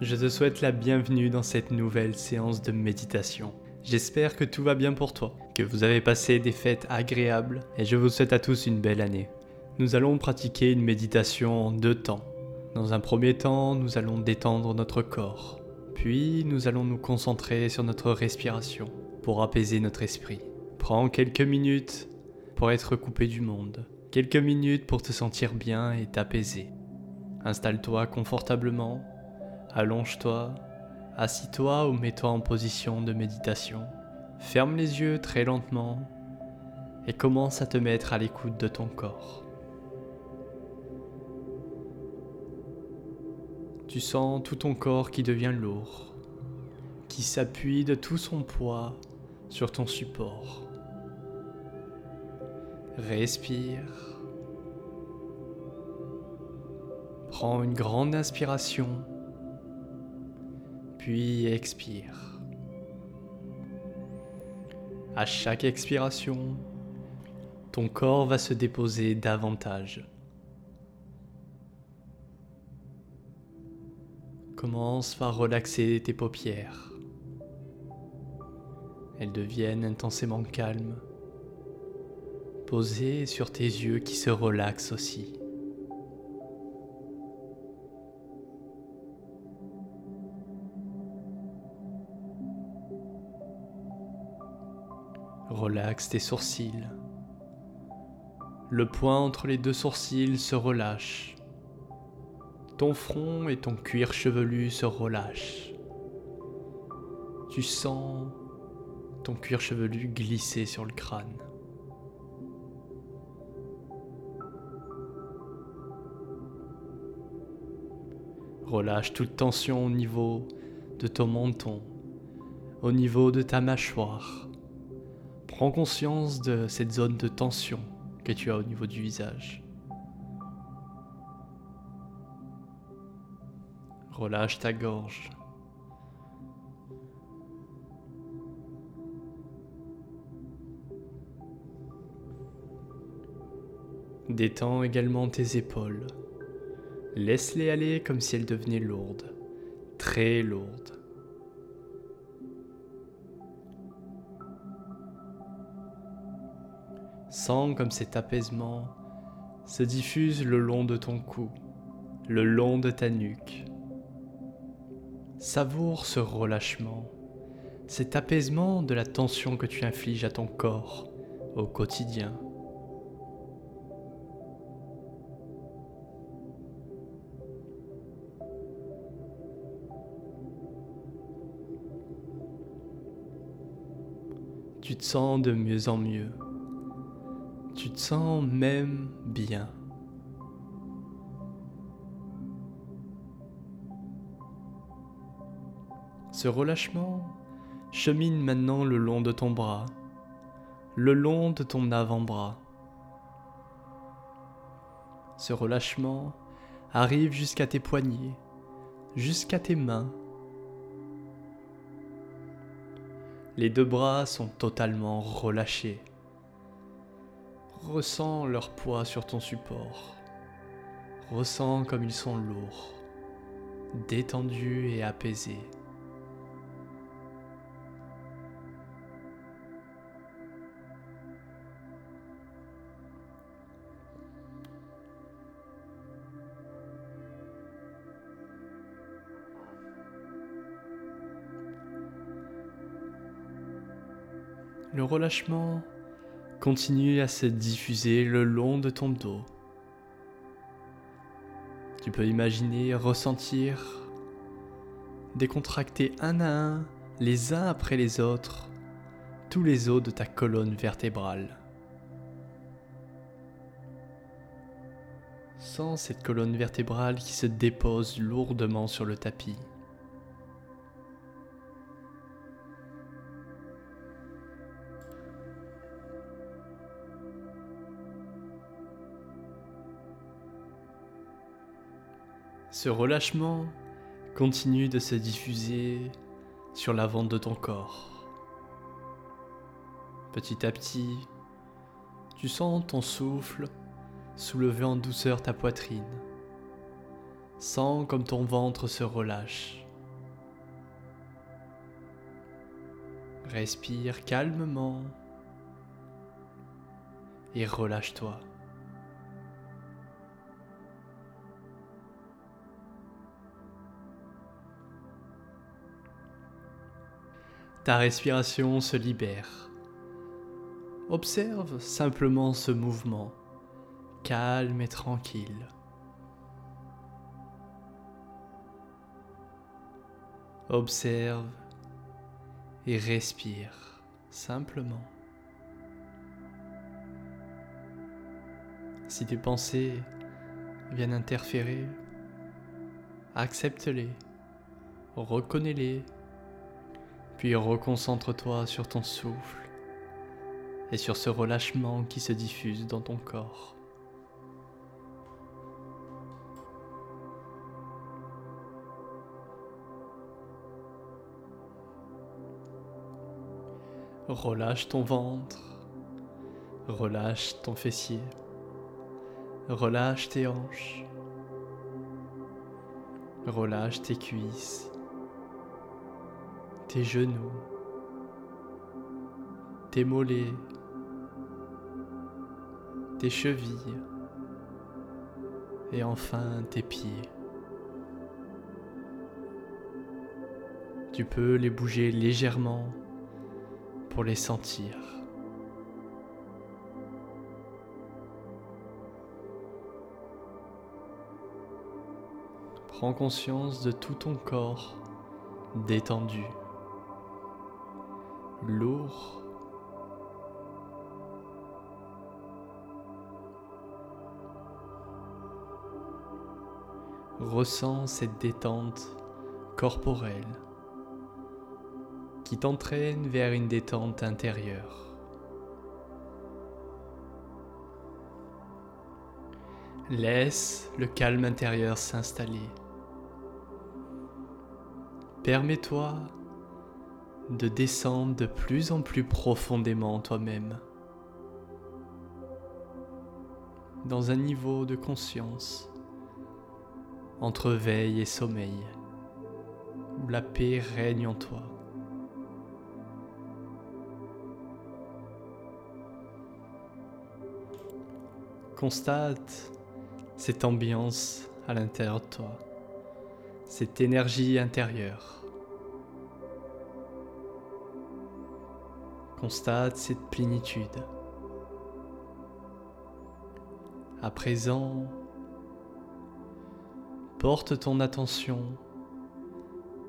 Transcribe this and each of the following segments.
Je te souhaite la bienvenue dans cette nouvelle séance de méditation. J'espère que tout va bien pour toi, que vous avez passé des fêtes agréables et je vous souhaite à tous une belle année. Nous allons pratiquer une méditation en deux temps. Dans un premier temps, nous allons détendre notre corps. Puis, nous allons nous concentrer sur notre respiration pour apaiser notre esprit. Prends quelques minutes pour être coupé du monde. Quelques minutes pour te sentir bien et t'apaiser. Installe-toi confortablement Allonge-toi, assis-toi ou mets-toi en position de méditation. Ferme les yeux très lentement et commence à te mettre à l'écoute de ton corps. Tu sens tout ton corps qui devient lourd, qui s'appuie de tout son poids sur ton support. Respire. Prends une grande inspiration puis expire. À chaque expiration, ton corps va se déposer davantage. Commence par relaxer tes paupières. Elles deviennent intensément calmes, posées sur tes yeux qui se relaxent aussi. Relaxe tes sourcils. Le point entre les deux sourcils se relâche. Ton front et ton cuir chevelu se relâchent. Tu sens ton cuir chevelu glisser sur le crâne. Relâche toute tension au niveau de ton menton, au niveau de ta mâchoire, Prends conscience de cette zone de tension que tu as au niveau du visage. Relâche ta gorge. Détends également tes épaules. Laisse-les aller comme si elles devenaient lourdes, très lourdes. Sens comme cet apaisement se diffuse le long de ton cou, le long de ta nuque. Savoure ce relâchement, cet apaisement de la tension que tu infliges à ton corps au quotidien. Tu te sens de mieux en mieux tu te sens même bien. Ce relâchement chemine maintenant le long de ton bras, le long de ton avant-bras. Ce relâchement arrive jusqu'à tes poignets, jusqu'à tes mains. Les deux bras sont totalement relâchés. Ressens leur poids sur ton support. Ressens comme ils sont lourds, détendus et apaisés. Le relâchement continue à se diffuser le long de ton dos. Tu peux imaginer ressentir décontracter un à un, les uns après les autres, tous les os de ta colonne vertébrale. Sens cette colonne vertébrale qui se dépose lourdement sur le tapis. Ce relâchement continue de se diffuser sur la vente de ton corps. Petit à petit, tu sens ton souffle soulever en douceur ta poitrine. Sens comme ton ventre se relâche. Respire calmement et relâche-toi. Ta respiration se libère. Observe simplement ce mouvement, calme et tranquille. Observe et respire simplement. Si tes pensées viennent interférer, accepte-les, reconnais-les, puis reconcentre-toi sur ton souffle et sur ce relâchement qui se diffuse dans ton corps. Relâche ton ventre, relâche ton fessier, relâche tes hanches, relâche tes cuisses, tes genoux, tes mollets, tes chevilles et enfin tes pieds. Tu peux les bouger légèrement pour les sentir. Prends conscience de tout ton corps détendu, lourd. Ressens cette détente corporelle qui t'entraîne vers une détente intérieure. Laisse le calme intérieur s'installer. Permets-toi de descendre de plus en plus profondément en toi-même, dans un niveau de conscience entre veille et sommeil, où la paix règne en toi. Constate cette ambiance à l'intérieur de toi, cette énergie intérieure. Constate cette plénitude. À présent, porte ton attention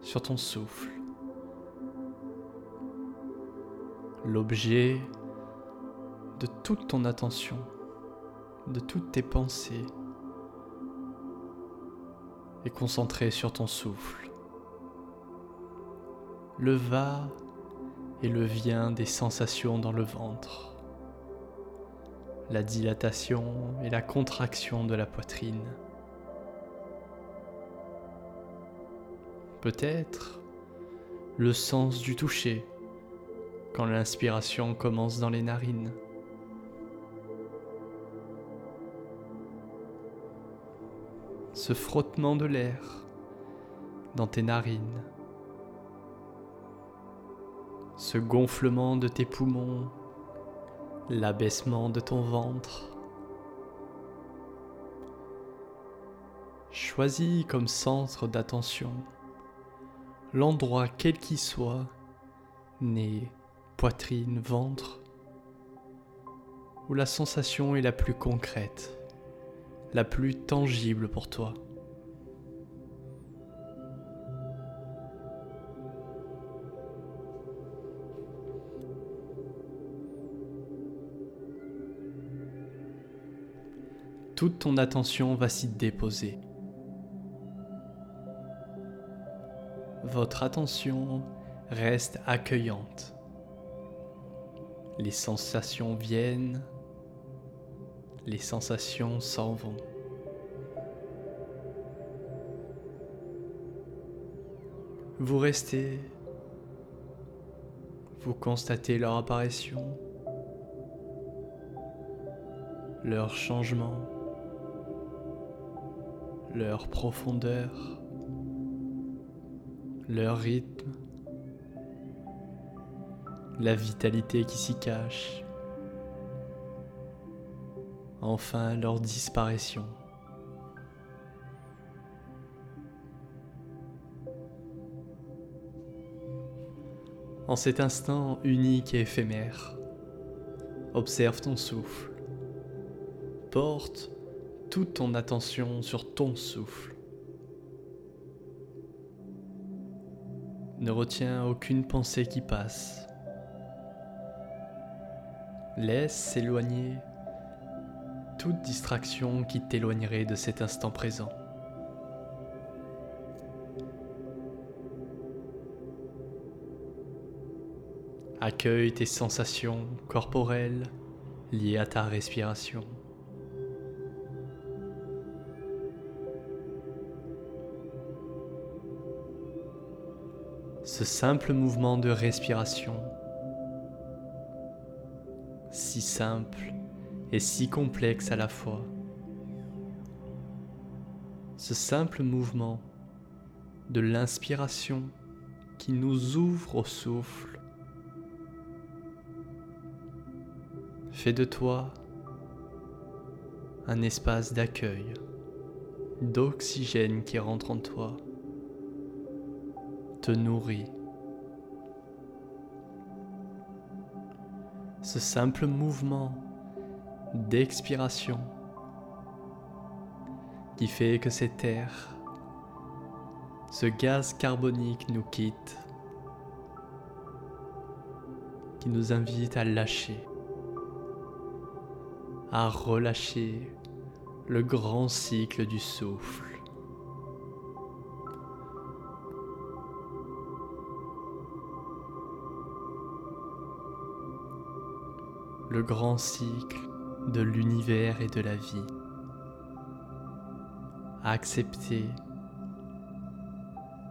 sur ton souffle, l'objet de toute ton attention de toutes tes pensées et concentré sur ton souffle. Le va et le vient des sensations dans le ventre, la dilatation et la contraction de la poitrine. Peut-être le sens du toucher quand l'inspiration commence dans les narines. ce frottement de l'air dans tes narines, ce gonflement de tes poumons, l'abaissement de ton ventre. Choisis comme centre d'attention l'endroit quel qu'il soit, nez, poitrine, ventre, où la sensation est la plus concrète la plus tangible pour toi. Toute ton attention va s'y déposer. Votre attention reste accueillante. Les sensations viennent les sensations s'en vont. Vous restez, vous constatez leur apparition, leur changement, leur profondeur, leur rythme, la vitalité qui s'y cache, enfin leur disparition. En cet instant unique et éphémère, observe ton souffle. Porte toute ton attention sur ton souffle. Ne retiens aucune pensée qui passe. Laisse s'éloigner toute distraction qui t'éloignerait de cet instant présent. Accueille tes sensations corporelles liées à ta respiration. Ce simple mouvement de respiration, si simple et si complexe à la fois, ce simple mouvement de l'inspiration qui nous ouvre au souffle Fais de toi un espace d'accueil, d'oxygène qui rentre en toi, nourrit. Ce simple mouvement d'expiration qui fait que cet air, ce gaz carbonique nous quitte, qui nous invite à lâcher à relâcher le grand cycle du souffle. Le grand cycle de l'univers et de la vie. Accepter,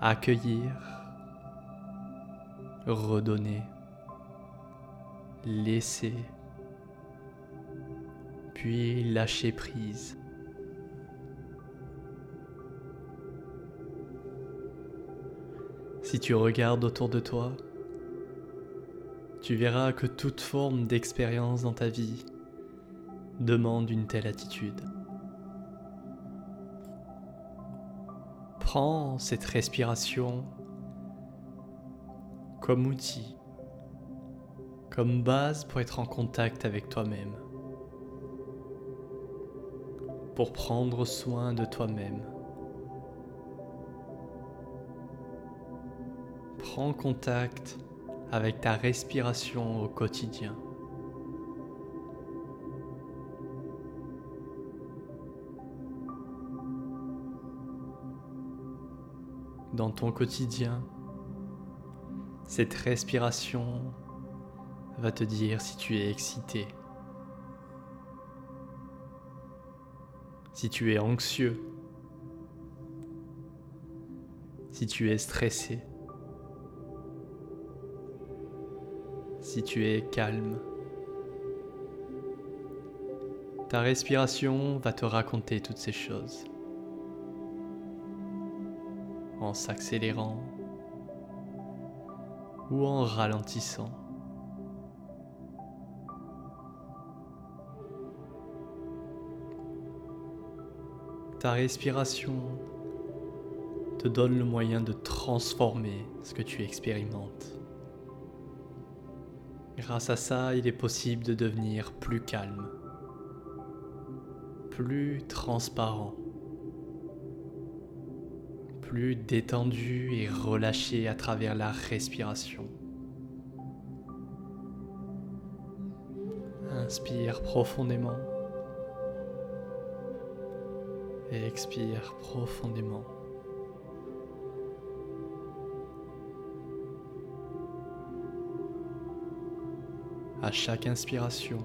accueillir, redonner, laisser puis lâcher prise. Si tu regardes autour de toi, tu verras que toute forme d'expérience dans ta vie demande une telle attitude. Prends cette respiration comme outil, comme base pour être en contact avec toi-même pour prendre soin de toi-même. Prends contact avec ta respiration au quotidien. Dans ton quotidien, cette respiration va te dire si tu es excité, si tu es anxieux, si tu es stressé, si tu es calme. Ta respiration va te raconter toutes ces choses en s'accélérant ou en ralentissant. Ta respiration te donne le moyen de transformer ce que tu expérimentes. Grâce à ça, il est possible de devenir plus calme, plus transparent, plus détendu et relâché à travers la respiration. Inspire profondément et expire profondément. À chaque inspiration,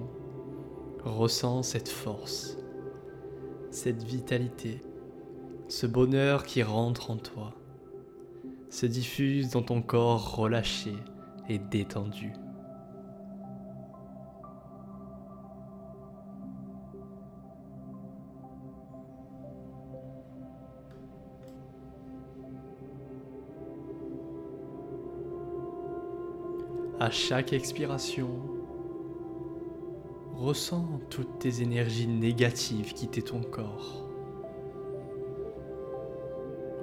ressens cette force, cette vitalité, ce bonheur qui rentre en toi, se diffuse dans ton corps relâché et détendu. À chaque expiration, ressens toutes tes énergies négatives quitter ton corps.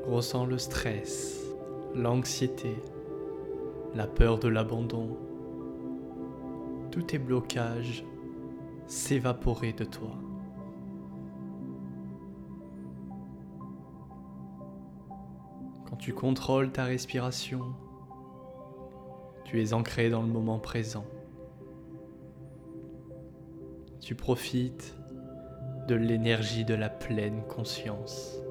Ressens le stress, l'anxiété, la peur de l'abandon, tous tes blocages s'évaporer de toi. Quand tu contrôles ta respiration, tu es ancré dans le moment présent. Tu profites de l'énergie de la pleine conscience.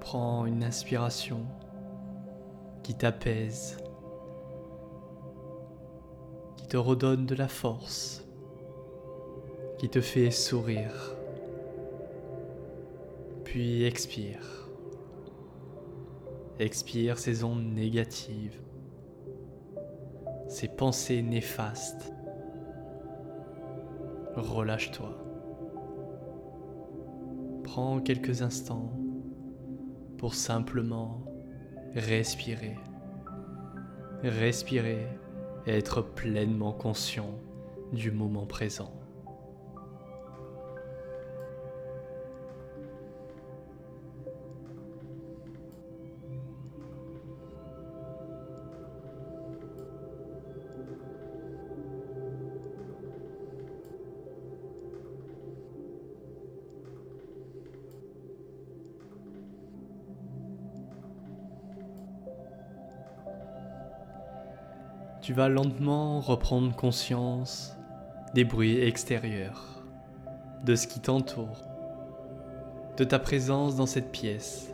Prends une inspiration qui t'apaise, qui te redonne de la force, qui te fait sourire. Puis expire. Expire ces ondes négatives, ces pensées néfastes. Relâche-toi. Prends quelques instants pour simplement respirer. Respirer et être pleinement conscient du moment présent. Tu vas lentement reprendre conscience des bruits extérieurs, de ce qui t'entoure, de ta présence dans cette pièce.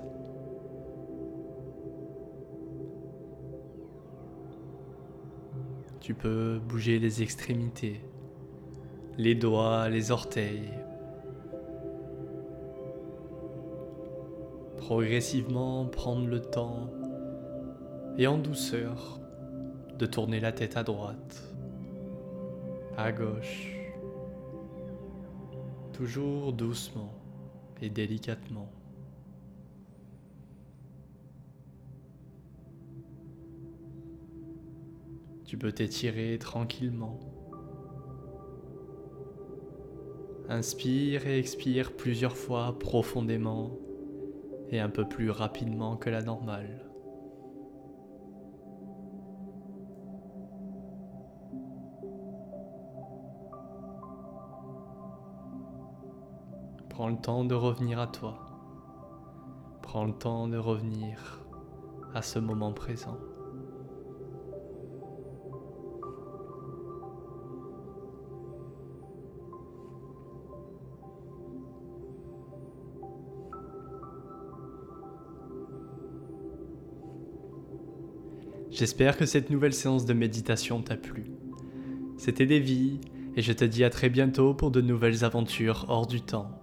Tu peux bouger les extrémités, les doigts, les orteils. Progressivement prendre le temps et en douceur de tourner la tête à droite, à gauche, toujours doucement et délicatement. Tu peux t'étirer tranquillement. Inspire et expire plusieurs fois profondément et un peu plus rapidement que la normale. Prends le temps de revenir à toi. Prends le temps de revenir à ce moment présent. J'espère que cette nouvelle séance de méditation t'a plu. C'était Davy et je te dis à très bientôt pour de nouvelles aventures hors du temps.